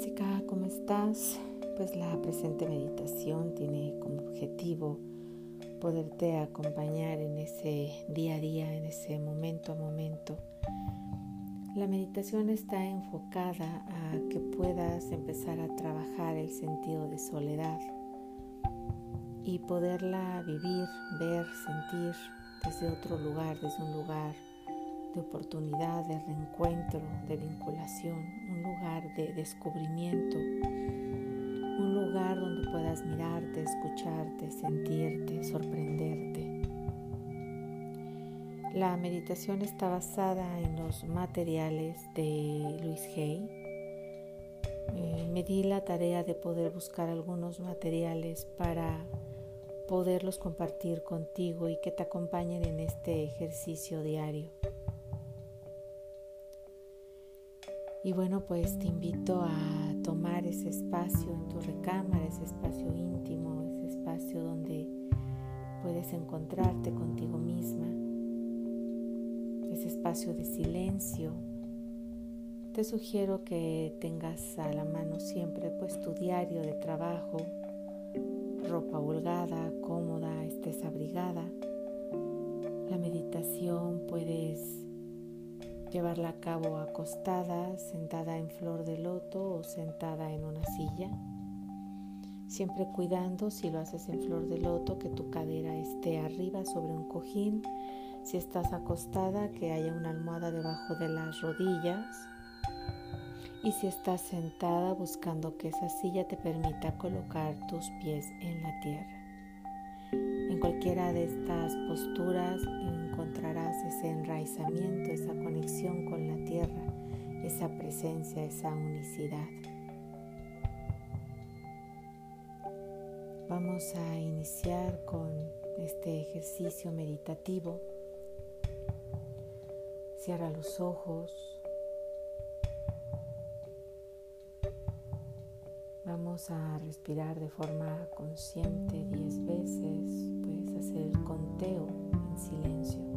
Jessica, ¿cómo estás? Pues la presente meditación tiene como objetivo poderte acompañar en ese día a día, en ese momento a momento. La meditación está enfocada a que puedas empezar a trabajar el sentido de soledad y poderla vivir, ver, sentir desde otro lugar, desde un lugar de oportunidad, de reencuentro, de vinculación, lugar de descubrimiento, un lugar donde puedas mirarte, escucharte, sentirte, sorprenderte. La meditación está basada en los materiales de Luis Hay. Eh, me di la tarea de poder buscar algunos materiales para poderlos compartir contigo y que te acompañen en este ejercicio diario. Y bueno, pues te invito a tomar ese espacio en tu recámara, ese espacio íntimo, ese espacio donde puedes encontrarte contigo misma, ese espacio de silencio. Te sugiero que tengas a la mano siempre pues tu diario de trabajo, ropa holgada, cómoda, estés abrigada. La meditación puedes llevarla a cabo acostada, sentada en flor de loto o sentada en una silla. Siempre cuidando si lo haces en flor de loto que tu cadera esté arriba sobre un cojín. Si estás acostada que haya una almohada debajo de las rodillas. Y si estás sentada buscando que esa silla te permita colocar tus pies en la tierra. En cualquiera de estas posturas ese enraizamiento, esa conexión con la tierra, esa presencia, esa unicidad. Vamos a iniciar con este ejercicio meditativo. Cierra los ojos. Vamos a respirar de forma consciente 10 veces. Puedes hacer el conteo en silencio.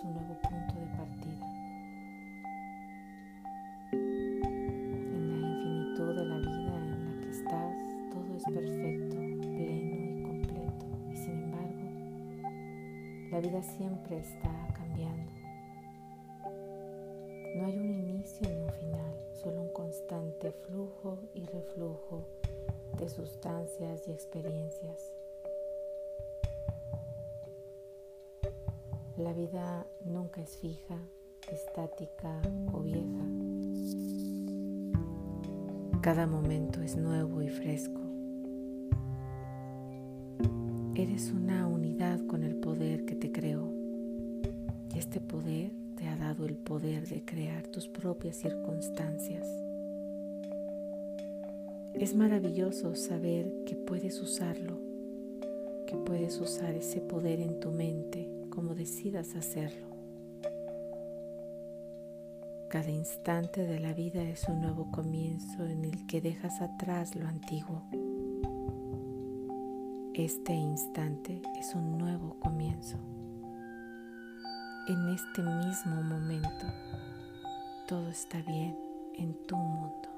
Es un nuevo punto de partida. En la infinitud de la vida en la que estás, todo es perfecto, pleno y completo. Y sin embargo, la vida siempre está cambiando. No hay un inicio ni un final, solo un constante flujo y reflujo de sustancias y experiencias. La vida nunca es fija, estática o vieja, Cada momento es nuevo y fresco. Eres una unidad con el poder que te creó y este poder te ha dado el poder de crear tus propias circunstancias. Es maravilloso saber que puedes usarlo, que puedes usar ese poder en tu mente como decidas hacerlo. Cada instante de la vida es un nuevo comienzo en el que dejas atrás lo antiguo. Este instante es un nuevo comienzo. En este mismo momento, todo está bien en tu mundo.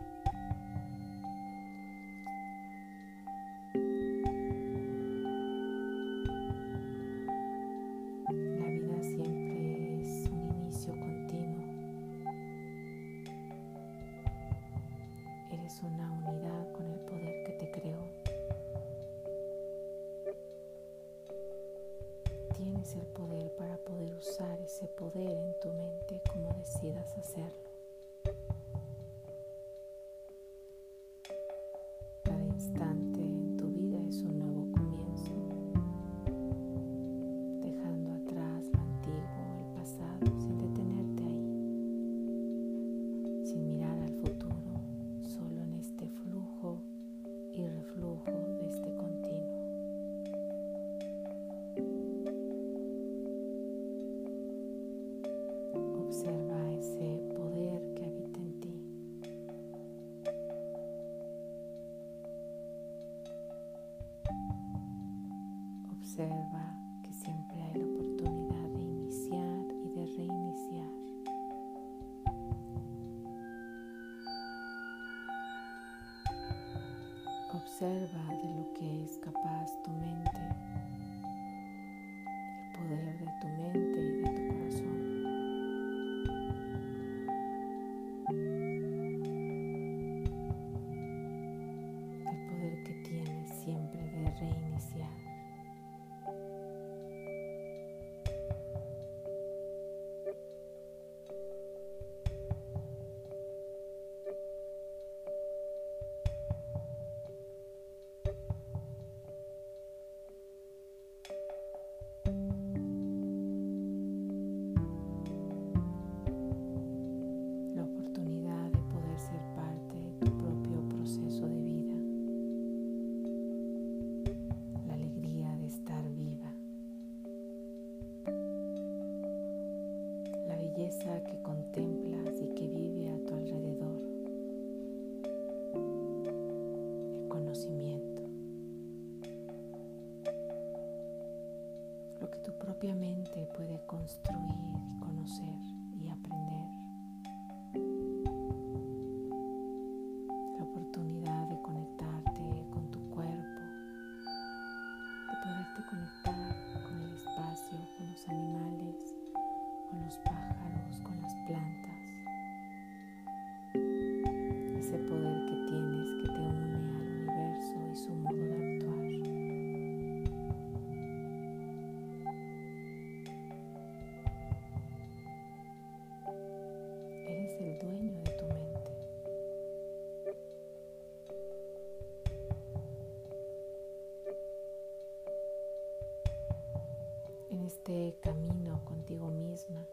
Este camino contigo misma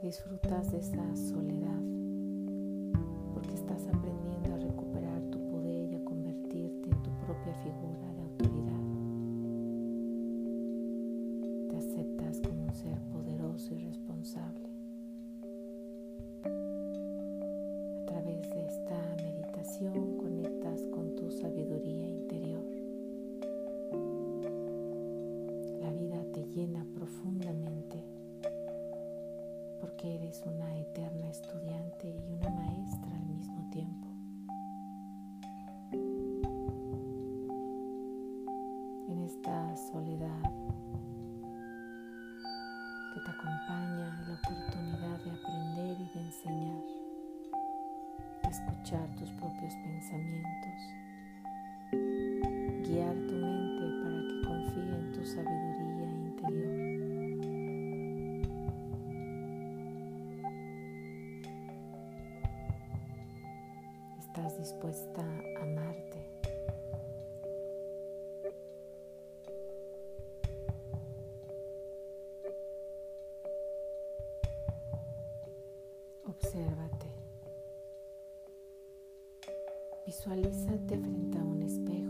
disfrutas de esa soledad porque estás aprendiendo a recuperar tu poder y a convertirte en tu propia figura de autoridad. Te aceptas como un ser poderoso y responsable. Guiar tu mente para que confíe en tu sabiduría interior. Estás dispuesta a amarte. Obsérvate. Visualízate frente a un espejo.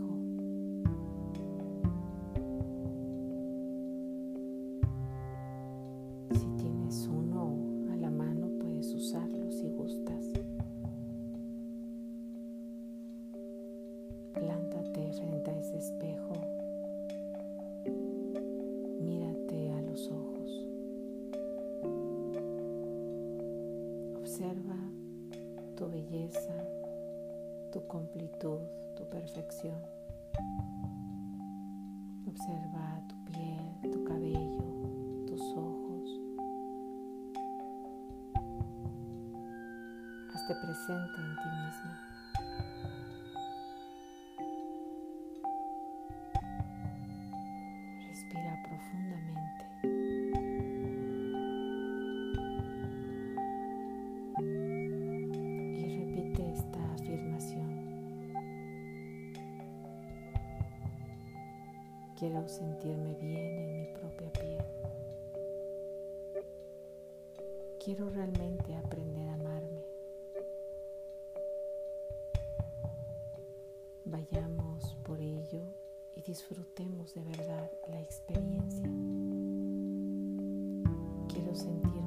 Por ello y disfrutemos de verdad la experiencia. Quiero sentir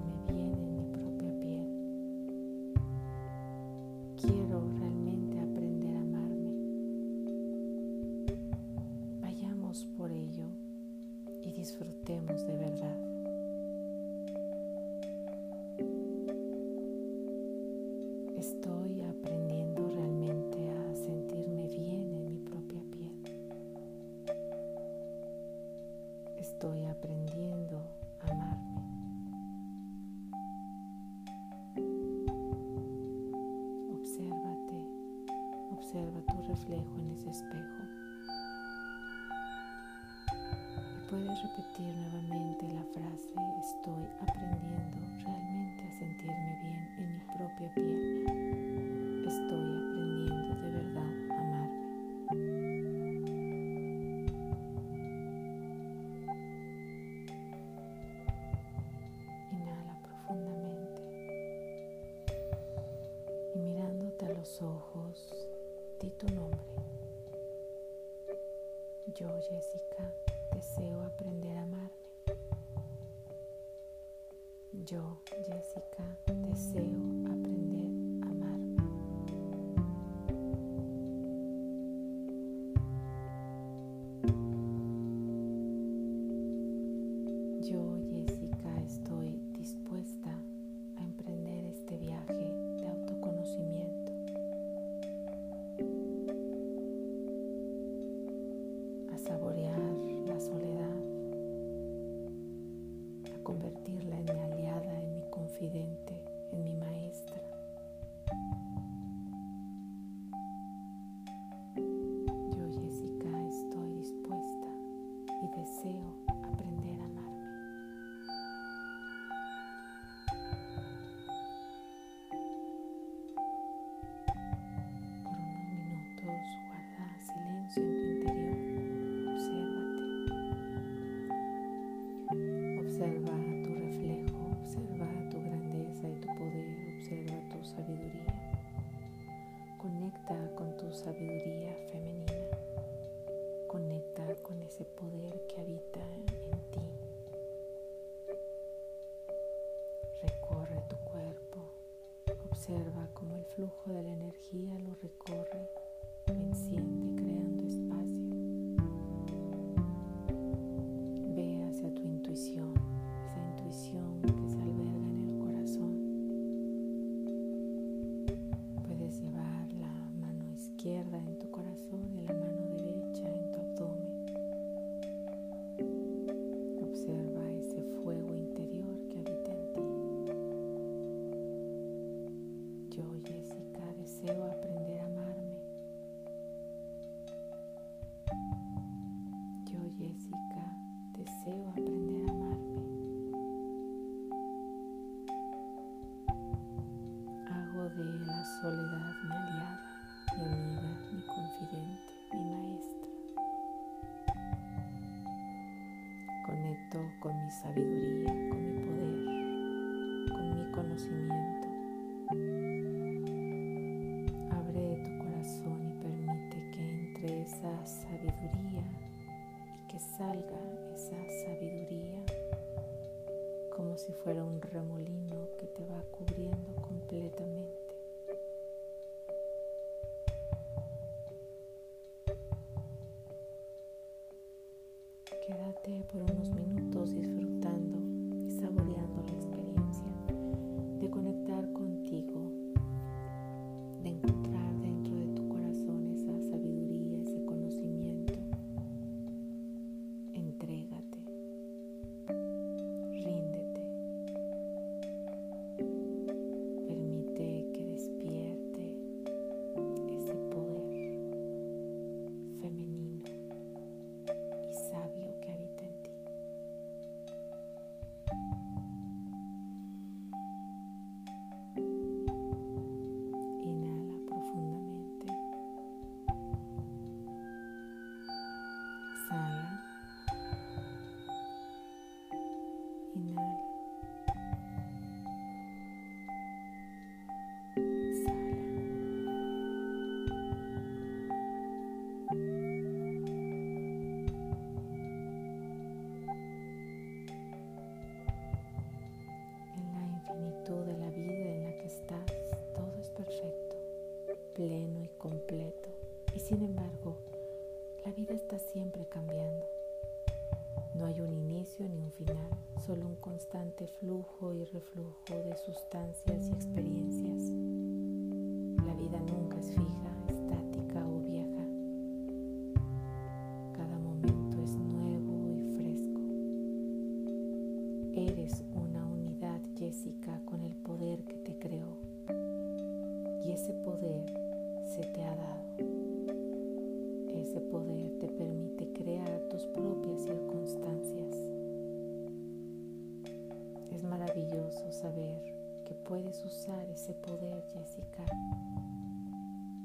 Es maravilloso saber que puedes usar ese poder, Jessica,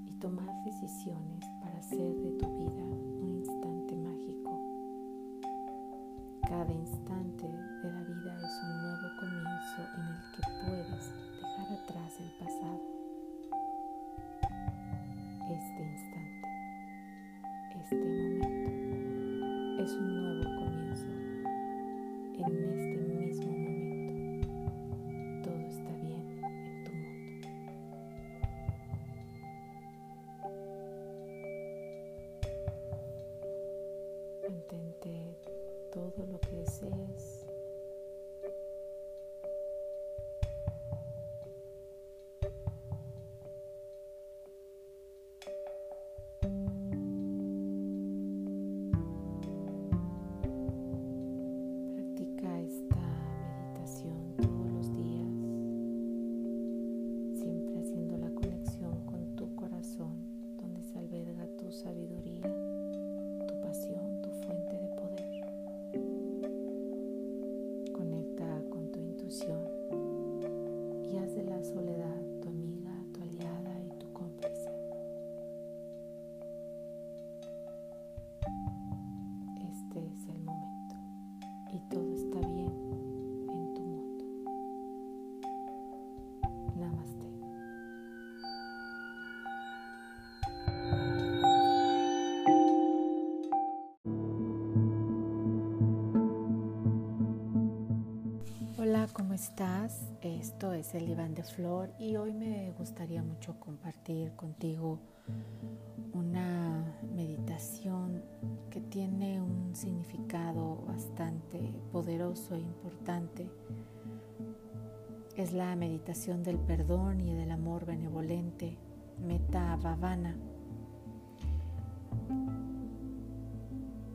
y tomar decisiones para hacer de tu vida un instante mágico. Cada instante de la vida es un nuevo comienzo en el que puedes dejar atrás el pasado este instante, este momento. Es un nuevo comienzo en este Es el Iván de Flor y hoy me gustaría mucho compartir contigo una meditación que tiene un significado bastante poderoso e importante. Es la meditación del perdón y del amor benevolente, Meta Bhavana.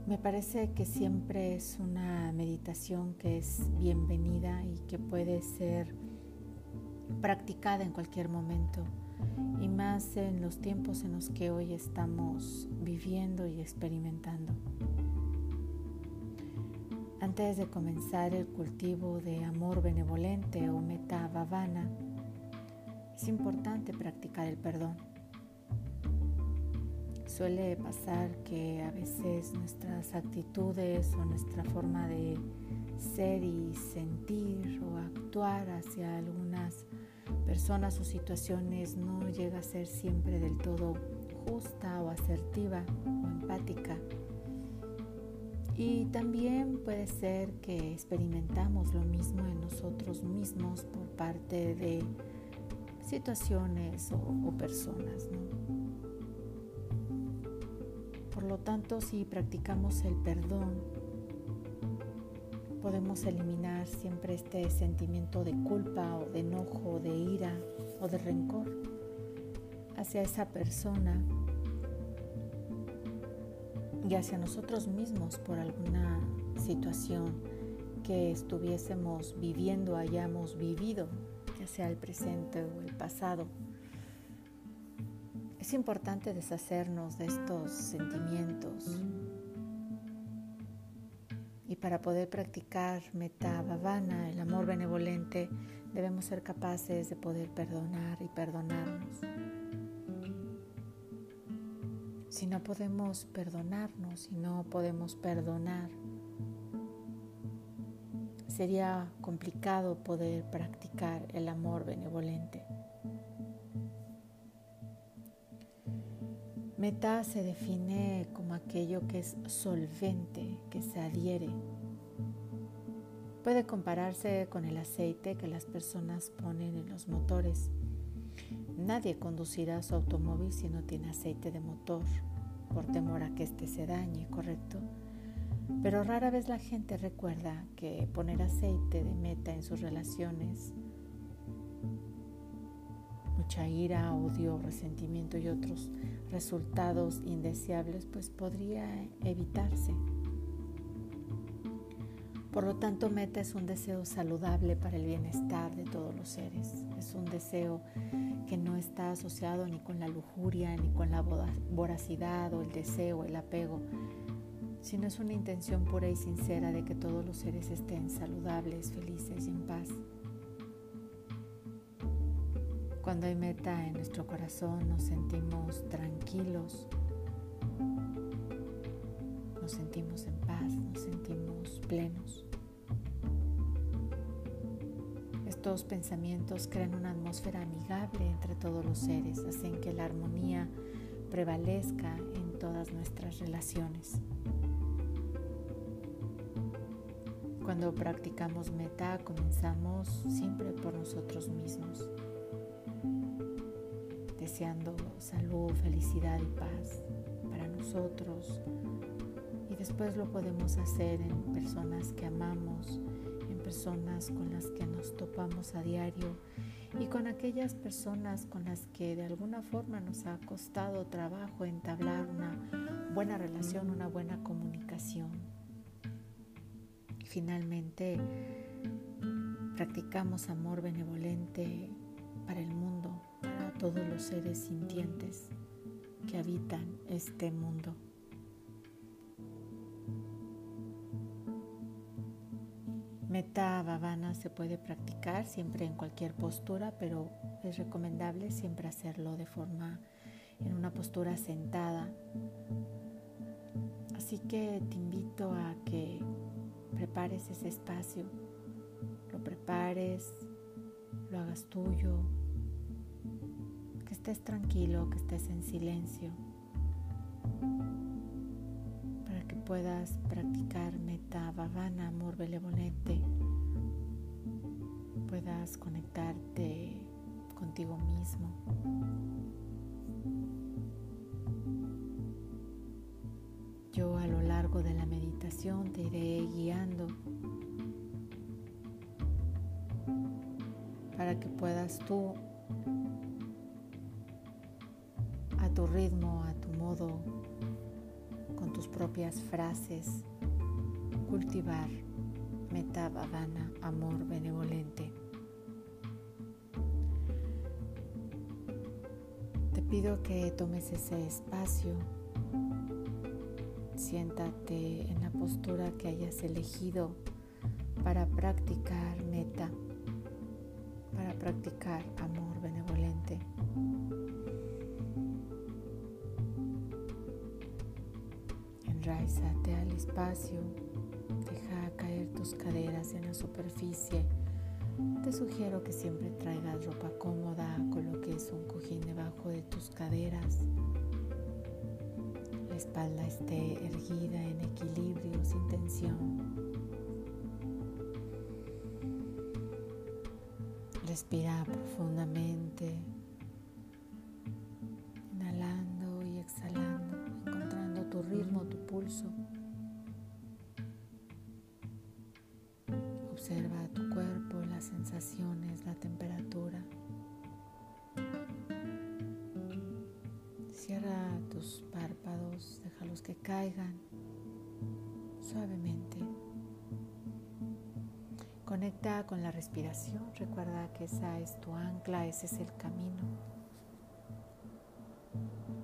Me parece que siempre es una meditación que es bienvenida y que puede ser practicada en cualquier momento y más en los tiempos en los que hoy estamos viviendo y experimentando. Antes de comenzar el cultivo de amor benevolente o meta bhavana, es importante practicar el perdón Suele pasar que a veces nuestras actitudes o nuestra forma de ser y sentir o actuar hacia algunas personas o situaciones no llega a ser siempre del todo justa o asertiva o empática. Y también puede ser que experimentamos lo mismo en nosotros mismos por parte de situaciones o, personas. Por lo tanto, si practicamos el perdón, podemos eliminar siempre este sentimiento de culpa o de enojo, de ira o de rencor hacia esa persona y hacia nosotros mismos por alguna situación que estuviésemos viviendo, hayamos vivido, ya sea el presente o el pasado. Es importante deshacernos de estos sentimientos para poder practicar meta bhavana, el amor benevolente, debemos ser capaces de poder perdonar y perdonarnos. Si no podemos perdonarnos, si no podemos perdonar, sería complicado poder practicar el amor benevolente. Meta se define como aquello que es solvente, que se adhiere. Puede compararse con el aceite que las personas ponen en los motores Nadie conducirá su automóvil si no tiene aceite de motor, por temor a que éste se dañe, ¿correcto? Pero rara vez la gente recuerda que poner aceite de meta en sus relaciones, mucha ira, odio, resentimiento y otros resultados indeseables, pues podría evitarse. Por lo tanto, meta es un deseo saludable para el bienestar de todos los seres. Es un deseo que no está asociado ni con la lujuria, ni con la voracidad o el deseo, el apego, sino es una intención pura y sincera de que todos los seres estén saludables, felices y en paz. Cuando hay meta en nuestro corazón nos sentimos tranquilos, nos sentimos en paz, nos sentimos plenos. Estos pensamientos crean una atmósfera amigable entre todos los seres, hacen que la armonía prevalezca en todas nuestras relaciones. Cuando practicamos meta, comenzamos siempre por nosotros mismos, deseando salud, felicidad y paz para nosotros. Y después lo podemos hacer en personas que amamos, personas con las que nos topamos a diario y con aquellas personas con las que de alguna forma nos ha costado trabajo entablar una buena relación, una buena comunicación. Finalmente, practicamos amor benevolente para el mundo, para todos los seres sintientes que habitan este mundo. Meta Bhavana se puede practicar siempre en cualquier postura, pero es recomendable siempre hacerlo de forma en una postura sentada. Así que te invito a que prepares ese espacio, lo prepares, lo hagas tuyo, que estés tranquilo, que estés en silencio, para que puedas practicar bhavana, amor benevolente, puedas conectarte contigo mismo. Yo a lo largo de la meditación te iré guiando para que puedas tú a tu ritmo, a tu modo, con tus propias frases, cultivar meta bhavana, amor benevolente. Te pido que tomes ese espacio, siéntate en la postura que hayas elegido para practicar meta, para practicar amor benevolente. Enraízate al espacio tus caderas en la superficie. Te sugiero que siempre traigas ropa cómoda, coloques un cojín debajo de tus caderas. La espalda esté erguida en equilibrio, sin tensión. Respira profundamente. Que esa es tu ancla, ese es el camino.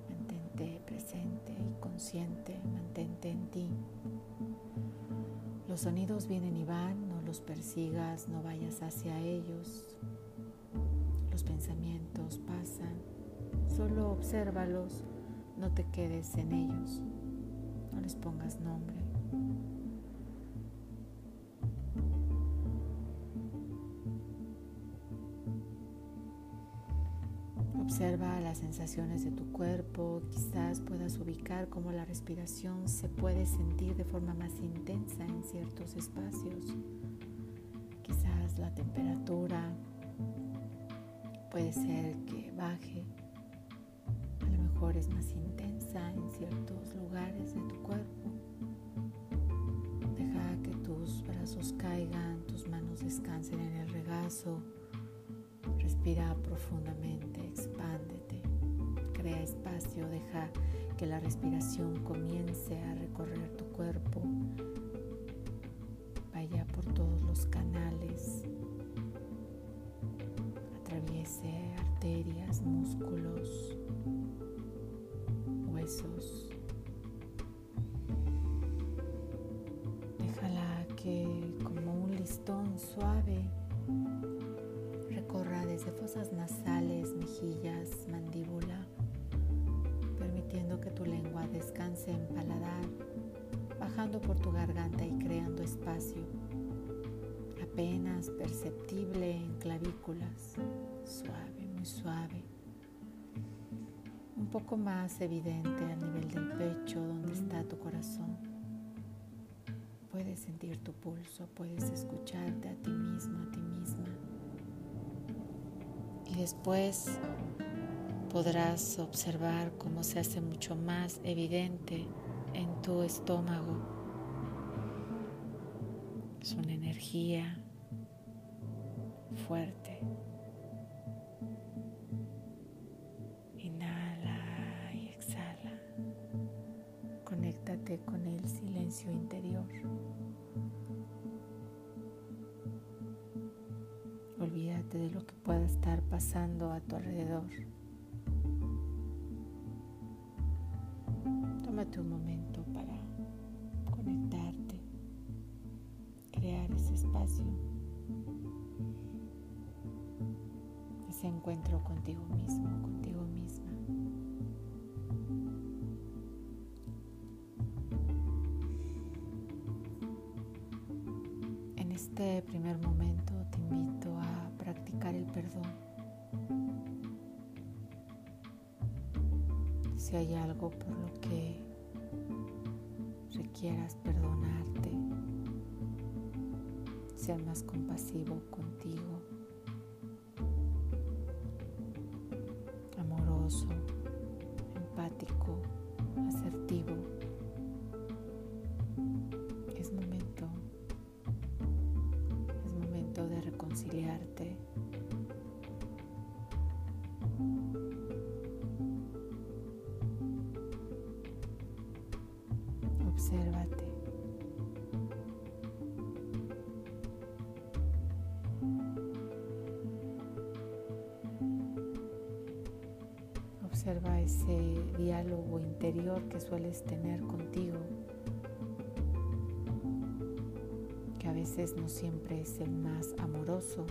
Mantente presente y consciente, mantente en ti. Los sonidos vienen y van, no los persigas, no vayas hacia ellos. Los pensamientos pasan, solo obsérvalos, no te quedes en ellos, no les pongas nombre. Observa las sensaciones de tu cuerpo, quizás puedas ubicar cómo la respiración se puede sentir de forma más intensa en ciertos espacios. Quizás la temperatura puede ser que baje, a lo mejor es más intensa en ciertos lugares de tu cuerpo. Deja que tus brazos caigan, tus manos descansen en el regazo. Respira profundamente, expándete, crea espacio, deja que la respiración comience a recorrer tu cuerpo, vaya por todos los canales, atraviese arterias, músculos, huesos. Déjala que como un listón suave fosas nasales, mejillas, mandíbula, permitiendo que tu lengua descanse en paladar, bajando por tu garganta y creando espacio, apenas perceptible en clavículas, suave, muy suave, un poco más evidente a nivel del pecho donde está tu corazón. Puedes sentir tu pulso, puedes escucharte a ti mismo, a ti misma después podrás observar cómo se hace mucho más evidente en tu estómago. Es una energía fuerte. A tu alrededor. Tómate un momento para conectarte, crear ese espacio, ese encuentro contigo mismo, contigo misma. En este primer momento te invito a practicar el perdón. Si hay algo por lo que requieras perdonarte, ser más compasivo contigo, que sueles tener contigo. a veces no siempre es el más amoroso.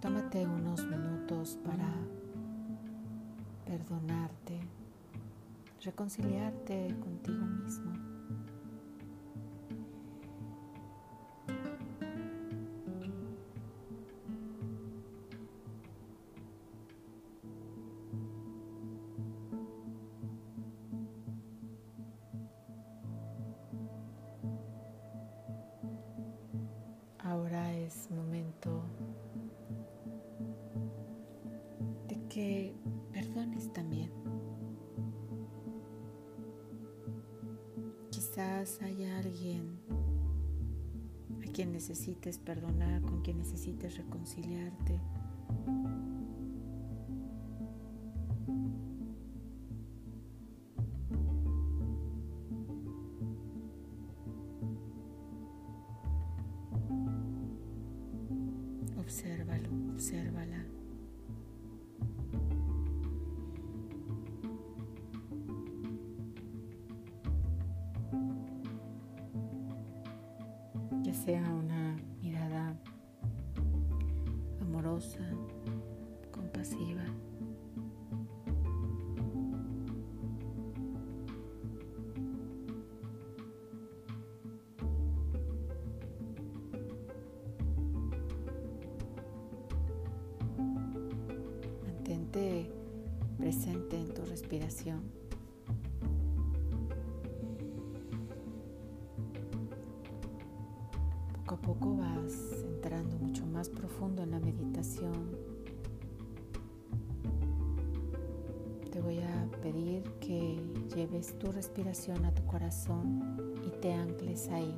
Tómate unos minutos para perdonarte, reconciliarte contigo mismo. Perdones también. Quizás haya alguien a quien necesites perdonar, con quien necesites reconciliarte. A tu corazón y te ancles ahí.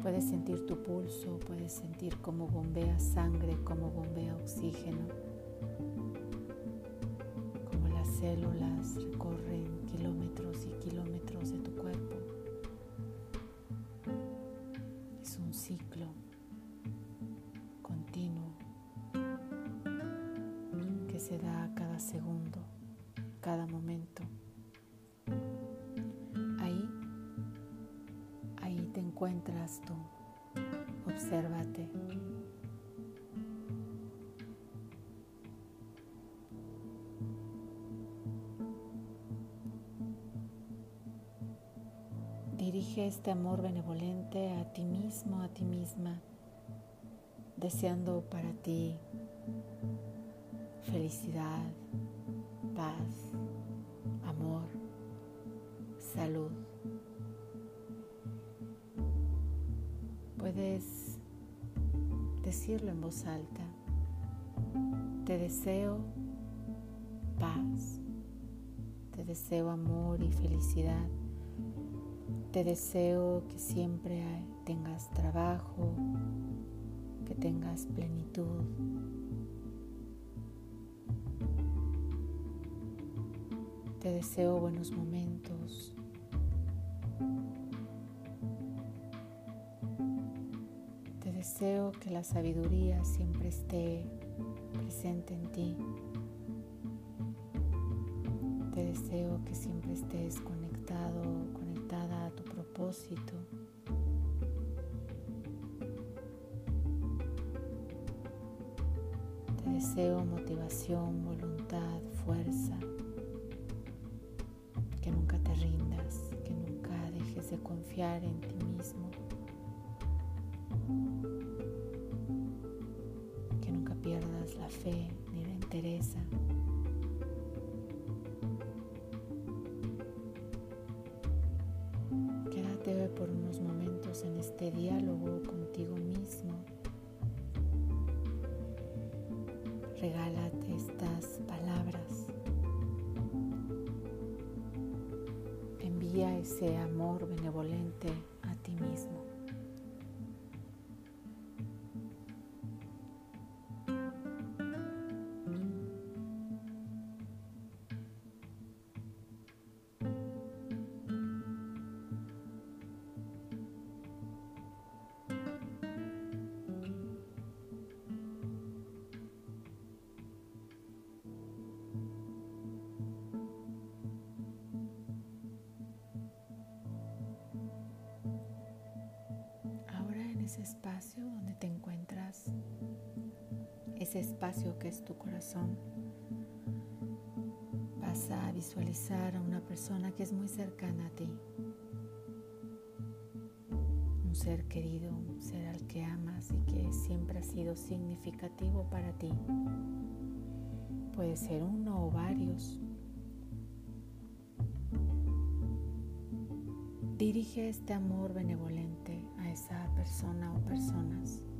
Puedes sentir tu pulso, puedes sentir cómo bombea sangre, cómo bombea oxígeno las células recorren kilómetros y kilómetros de tu cuerpo. Es un ciclo tú. Obsérvate. Dirige este amor benevolente a ti mismo, a ti misma, deseando para ti felicidad, paz, amor, salud. Puedes decirlo en voz alta. Te deseo paz, te deseo amor y felicidad. Te deseo que siempre tengas trabajo, que tengas plenitud. Te deseo buenos momentos. Deseo que la sabiduría siempre esté presente en ti. Te deseo que siempre estés conectado, conectada a tu propósito. Te deseo motivación, voluntad, fuerza. Que nunca te rindas, que nunca dejes de confiar en ti mismo. Fe ni la entereza. Quédate por unos momentos en este diálogo contigo mismo. Regálate estas palabras. Envía ese amor benevolente ese espacio donde te encuentras, ese espacio que es tu corazón, vas a visualizar a una persona que es muy cercana a ti. Un ser querido, un ser al que amas y que siempre ha sido significativo para ti. Puede ser uno o varios. Dirige este amor benevolente persona o personas.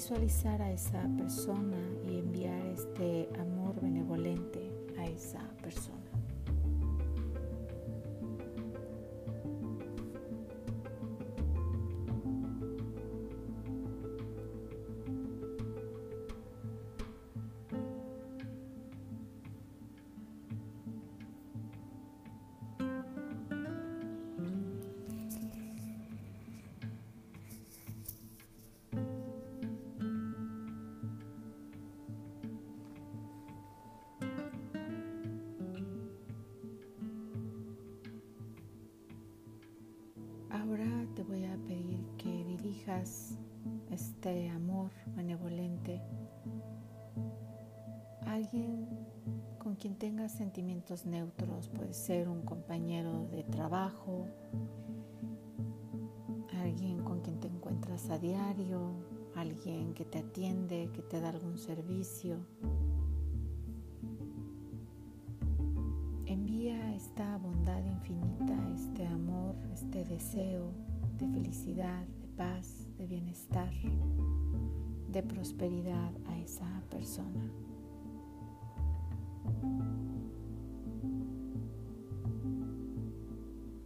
Visualizar a esa persona y enviar este amor benevolente a esa persona. Neutros. Puede ser un compañero de trabajo, alguien con quien te encuentras a diario, alguien que te atiende, que te da algún servicio. Envía esta bondad infinita, este amor, este deseo de felicidad, de paz, de bienestar, de prosperidad a esa persona.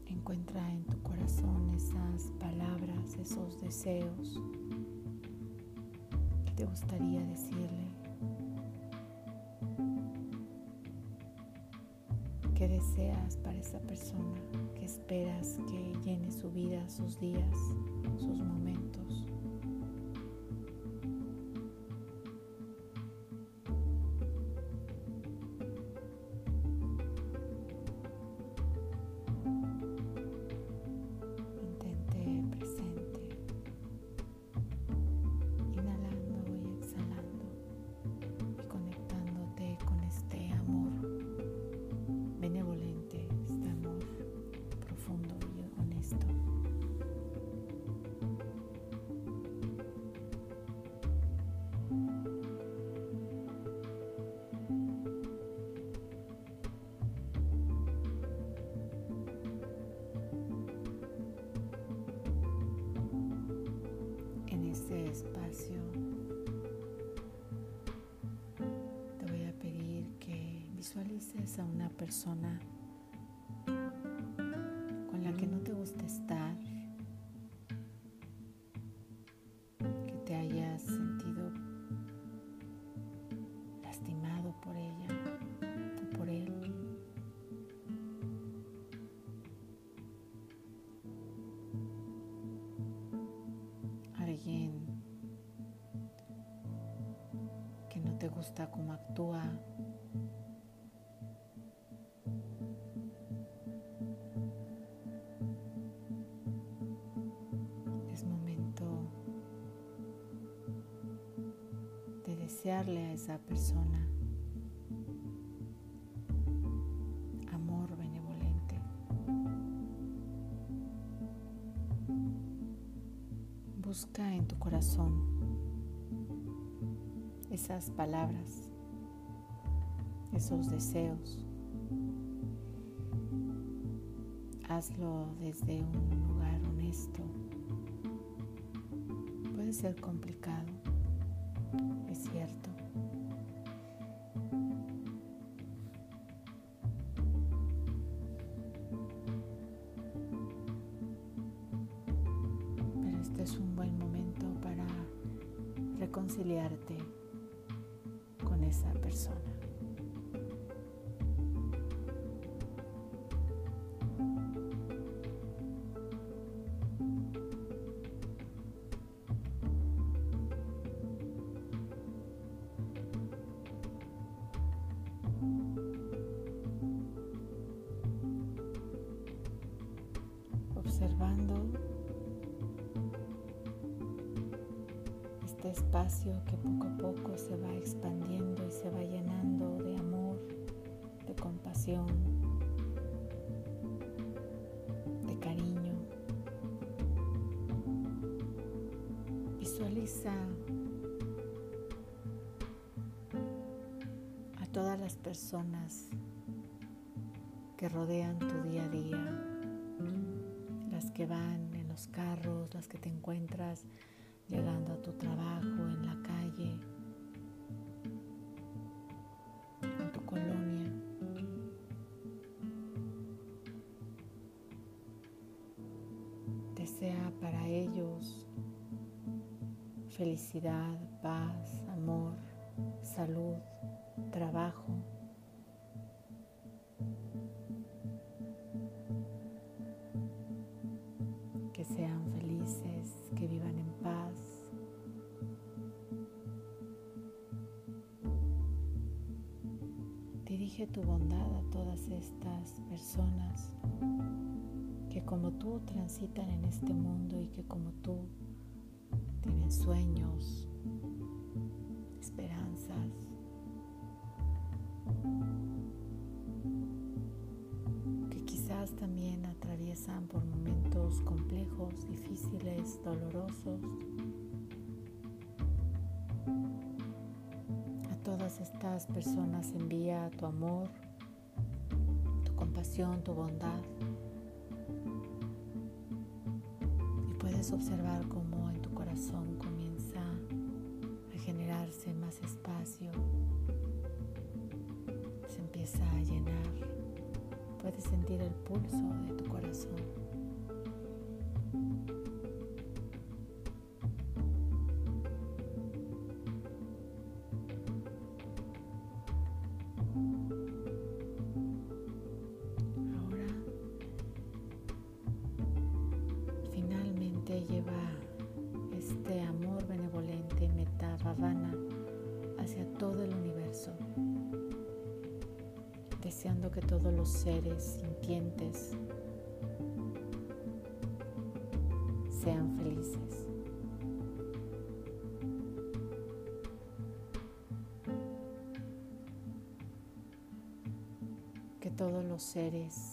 Encuentra en tu corazón esas palabras, esos deseos que te gustaría decirle. ¿Qué deseas para esa persona? ¿Qué esperas que llene su vida, sus días, sus momentos? Te gusta cómo actúa Es momento de desearle a esa persona amor benevolente. Busca en tu corazón esas palabras, esos deseos. Hazlo desde un lugar honesto, ser complicado, observando este espacio que poco a poco se va expandiendo y se va llenando de amor, de compasión, de cariño. Visualiza a todas las personas que rodean tu día a día que van en los carros, las que te encuentras llegando a tu trabajo, en la calle, en tu colonia. Desea para ellos felicidad, paz, amor, salud, trabajo. Tu bondad a todas estas personas que como tú transitan en este mundo y que como tú tienen sueños, esperanzas. que quizás también atraviesan por momentos complejos, difíciles, dolorosos. Estas personas envía tu amor, tu compasión, tu bondad. Y puedes observar cómo en tu corazón comienza a generarse más espacio, se empieza a llenar. Puedes sentir el pulso de tu corazón. Todos los seres sintientes sean felices. Que todos los seres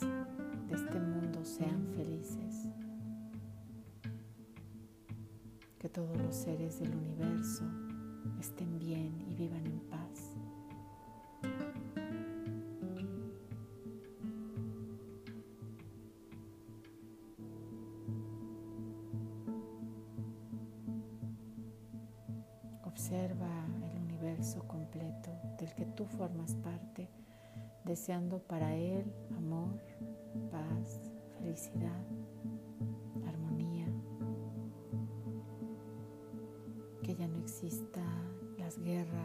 de este mundo sean felices. Que todos los seres del universo Observa el universo completo del que tú formas parte, deseando para él amor, paz, felicidad, armonía, que ya no exista las guerras,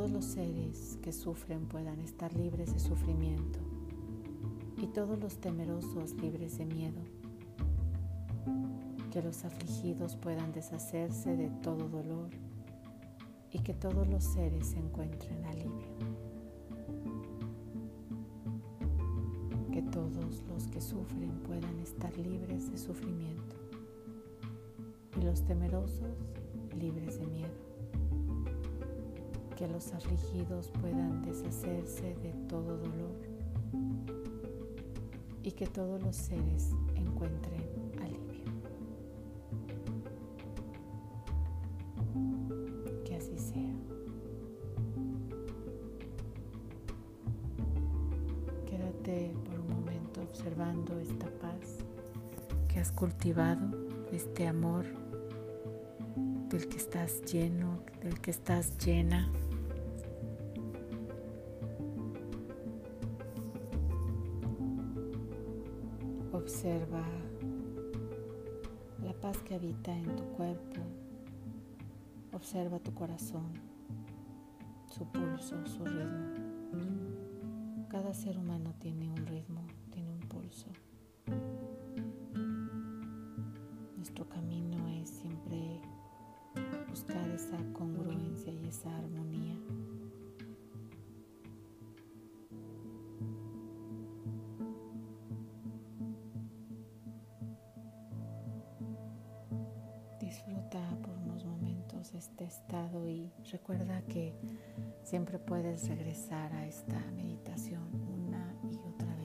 todos los seres que sufren puedan estar libres de sufrimiento y todos los temerosos libres de miedo. Que los afligidos puedan deshacerse de todo dolor y que todos los seres se encuentren alivio. Que todos los que sufren puedan estar libres de sufrimiento y los temerosos que los afligidos puedan deshacerse de todo dolor y que todos los seres encuentren alivio. Que así sea. Quédate por un momento observando esta paz que has cultivado, este amor del que estás lleno, del que estás llena. Observa tu corazón, su pulso, su ritmo. Cada ser humano tiene un ritmo, tiene un pulso. Nuestro camino es siempre buscar esa congruencia y esa armonía. este estado y recuerda que siempre puedes regresar a esta meditación una y otra vez.